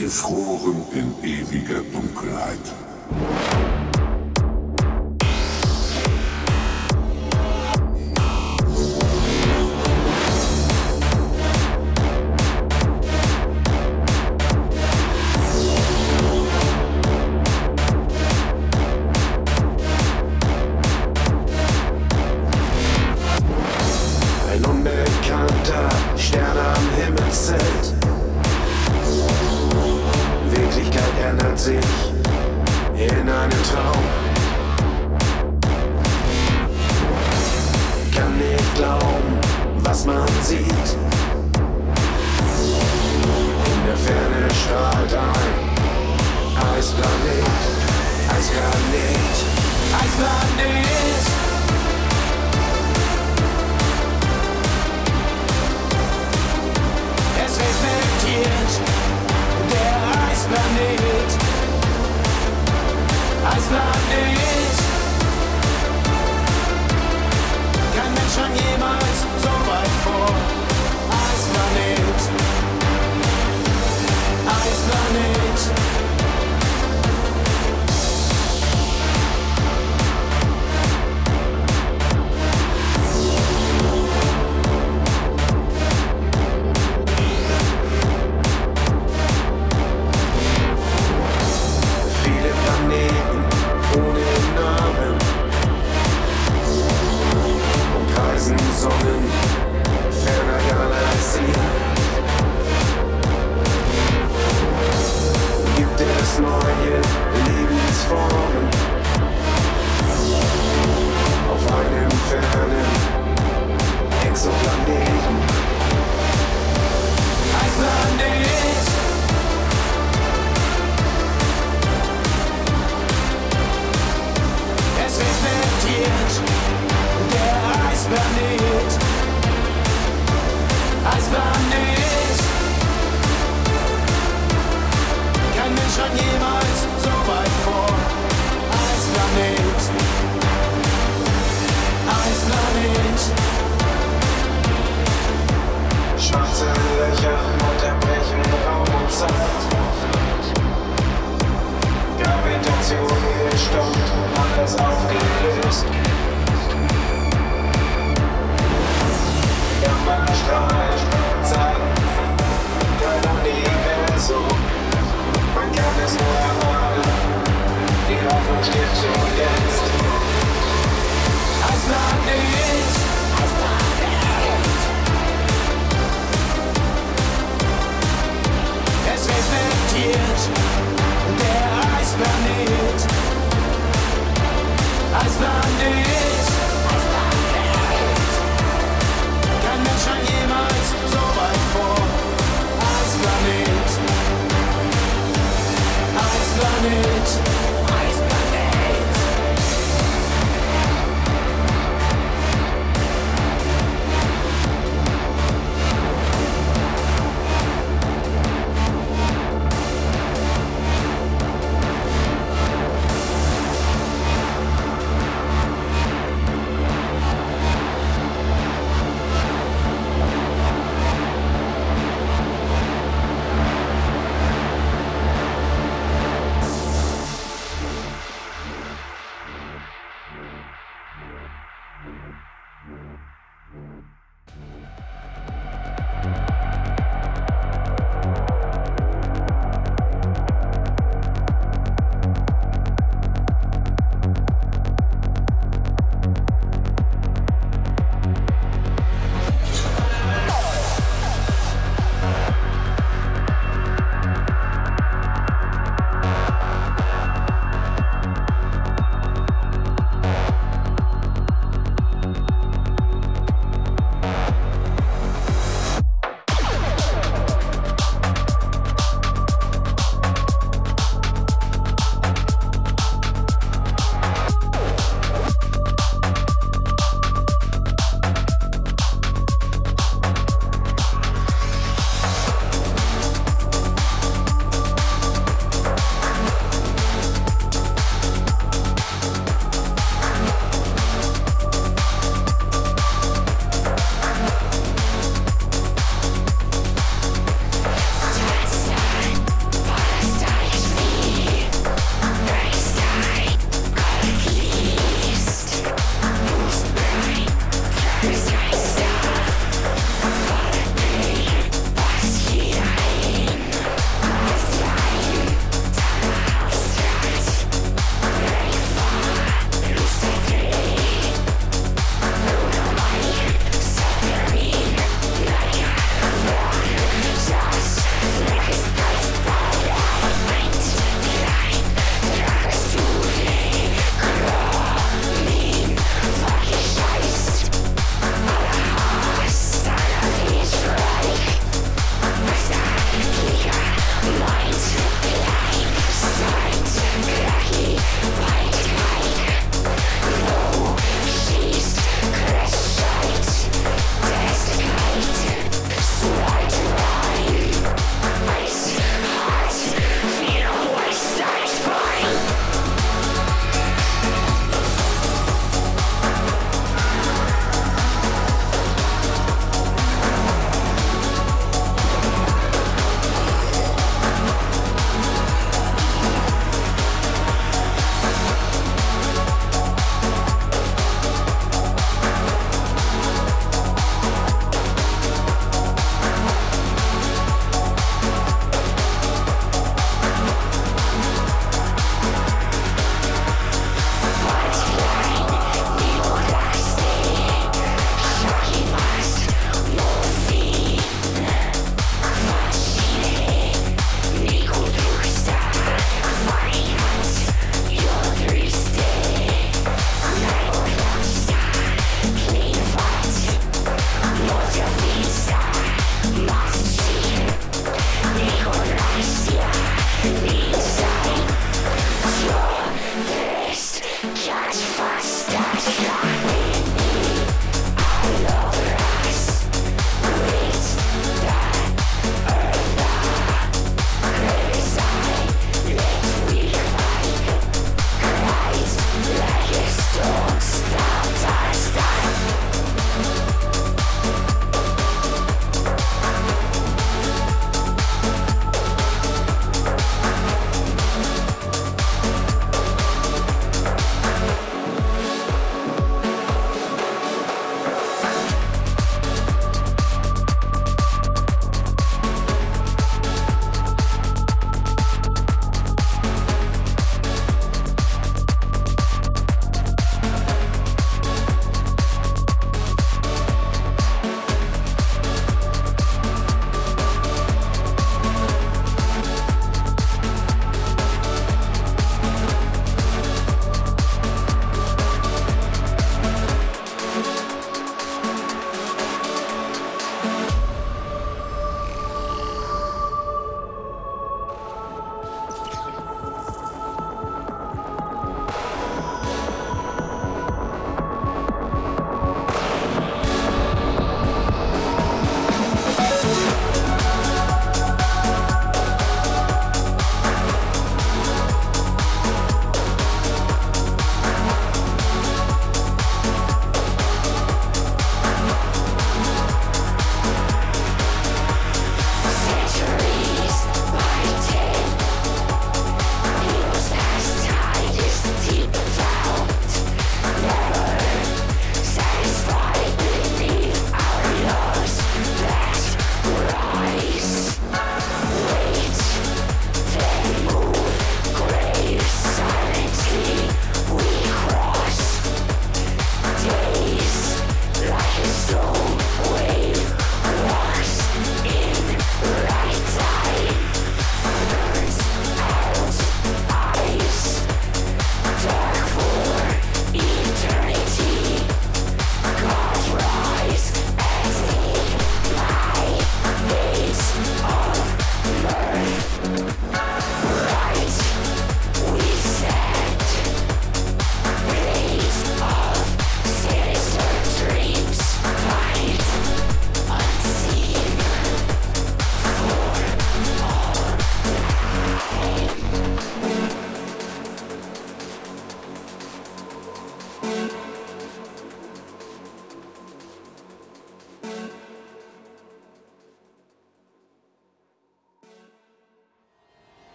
gefroren in ewiger Dunkelheit.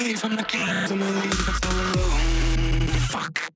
believe I'm the king. I'm not believe I'm so alone. Fuck.